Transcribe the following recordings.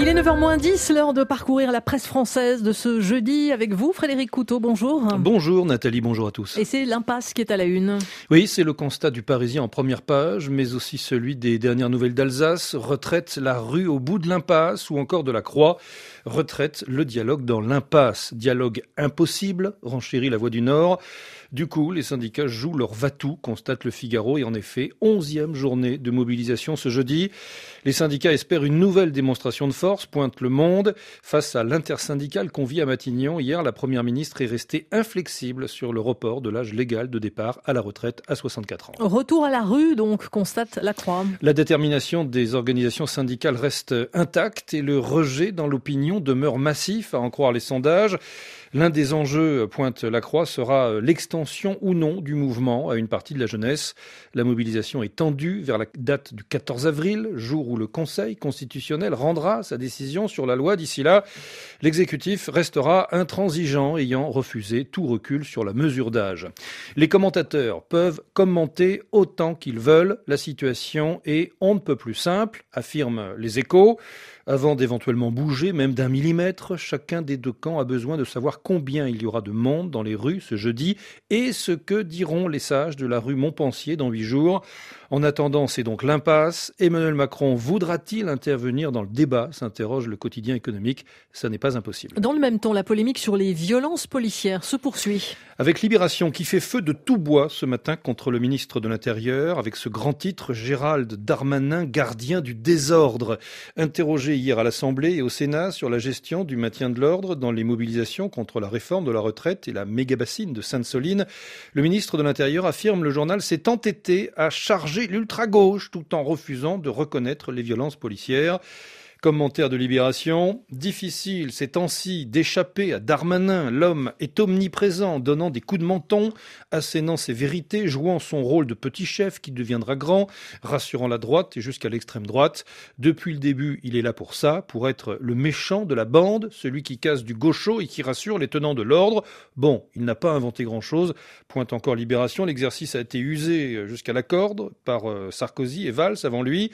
Il est 9h10, l'heure de parcourir la presse française de ce jeudi avec vous, Frédéric Couteau. Bonjour. Bonjour Nathalie, bonjour à tous. Et c'est l'impasse qui est à la une. Oui, c'est le constat du Parisien en première page, mais aussi celui des dernières nouvelles d'Alsace. Retraite la rue au bout de l'impasse ou encore de la croix. Retraite le dialogue dans l'impasse. Dialogue impossible, renchérit la voix du Nord. Du coup, les syndicats jouent leur va-tout, constate le Figaro, et en effet, onzième journée de mobilisation ce jeudi. Les syndicats espèrent une nouvelle démonstration de force, pointe le monde. Face à l'intersyndicale conviée à Matignon, hier, la première ministre est restée inflexible sur le report de l'âge légal de départ à la retraite à 64 ans. Retour à la rue, donc, constate la Croix. La détermination des organisations syndicales reste intacte et le rejet dans l'opinion demeure massif, à en croire les sondages. L'un des enjeux, pointe la Croix, sera l'extension ou non du mouvement à une partie de la jeunesse. La mobilisation est tendue vers la date du 14 avril, jour où le Conseil constitutionnel rendra sa décision sur la loi. D'ici là, l'exécutif restera intransigeant, ayant refusé tout recul sur la mesure d'âge. Les commentateurs peuvent commenter autant qu'ils veulent. La situation est on ne peut plus simple, affirment les échos. Avant d'éventuellement bouger, même d'un millimètre, chacun des deux camps a besoin de savoir combien il y aura de monde dans les rues ce jeudi et ce que diront les sages de la rue Montpensier dans huit jours. En attendant, c'est donc l'impasse. Emmanuel Macron voudra-t-il intervenir dans le débat? s'interroge le quotidien économique. Ça n'est pas impossible. Dans le même temps, la polémique sur les violences policières se poursuit. Avec Libération qui fait feu de tout bois ce matin contre le ministre de l'Intérieur, avec ce grand titre, Gérald Darmanin, gardien du désordre. Interrogé hier à l'Assemblée et au Sénat sur la gestion du maintien de l'ordre dans les mobilisations contre la réforme de la retraite et la méga-bassine de Sainte-Soline, le ministre de l'Intérieur affirme le journal s'est entêté à charger l'ultra-gauche tout en refusant de reconnaître les violences policières. Commentaire de Libération. Difficile ces temps-ci d'échapper à Darmanin. L'homme est omniprésent, donnant des coups de menton, assénant ses vérités, jouant son rôle de petit chef qui deviendra grand, rassurant la droite et jusqu'à l'extrême droite. Depuis le début, il est là pour ça, pour être le méchant de la bande, celui qui casse du gaucho et qui rassure les tenants de l'ordre. Bon, il n'a pas inventé grand-chose. Pointe encore Libération. L'exercice a été usé jusqu'à la corde par euh, Sarkozy et Valls avant lui.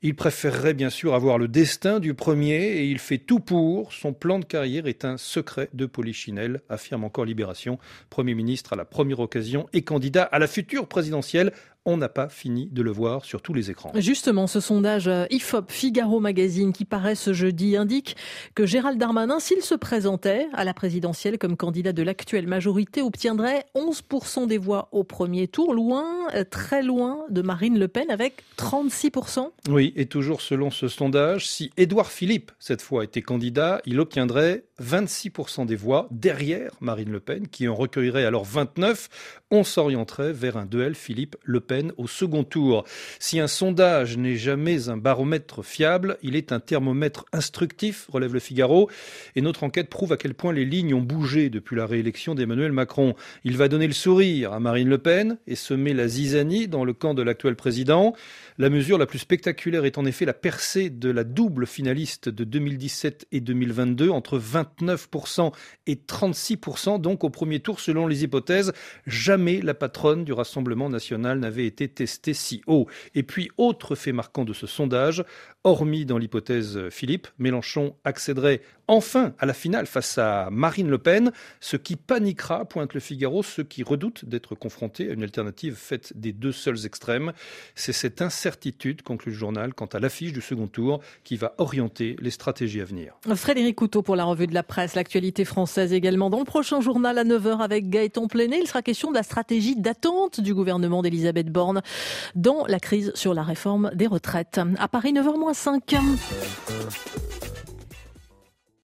Il préférerait bien sûr avoir le destin du premier et il fait tout pour. Son plan de carrière est un secret de Polichinelle, affirme encore Libération, Premier ministre à la première occasion et candidat à la future présidentielle on n'a pas fini de le voir sur tous les écrans. Justement, ce sondage euh, IFOP Figaro Magazine qui paraît ce jeudi indique que Gérald Darmanin, s'il se présentait à la présidentielle comme candidat de l'actuelle majorité, obtiendrait 11% des voix au premier tour, loin, euh, très loin de Marine Le Pen avec 36%. Oui, et toujours selon ce sondage, si Édouard Philippe, cette fois, était candidat, il obtiendrait 26% des voix derrière Marine Le Pen, qui en recueillerait alors 29. On s'orienterait vers un duel Philippe-Le Pen au second tour. Si un sondage n'est jamais un baromètre fiable, il est un thermomètre instructif, relève le Figaro, et notre enquête prouve à quel point les lignes ont bougé depuis la réélection d'Emmanuel Macron. Il va donner le sourire à Marine Le Pen et semer la zizanie dans le camp de l'actuel président. La mesure la plus spectaculaire est en effet la percée de la double finaliste de 2017 et 2022 entre 29% et 36% donc au premier tour selon les hypothèses. Jamais la patronne du Rassemblement national n'avait été testé si haut. Et puis, autre fait marquant de ce sondage, hormis dans l'hypothèse Philippe, Mélenchon accéderait enfin à la finale face à Marine Le Pen, ce qui paniquera, pointe le Figaro, ceux qui redoutent d'être confrontés à une alternative faite des deux seuls extrêmes. C'est cette incertitude, conclut le journal, quant à l'affiche du second tour qui va orienter les stratégies à venir. Frédéric Couteau pour la revue de la presse, l'actualité française également. Dans le prochain journal à 9h avec Gaëtan Plenet, il sera question de la stratégie d'attente du gouvernement d'Elisabeth Borne dans la crise sur la réforme des retraites. À Paris, 9h moins 5.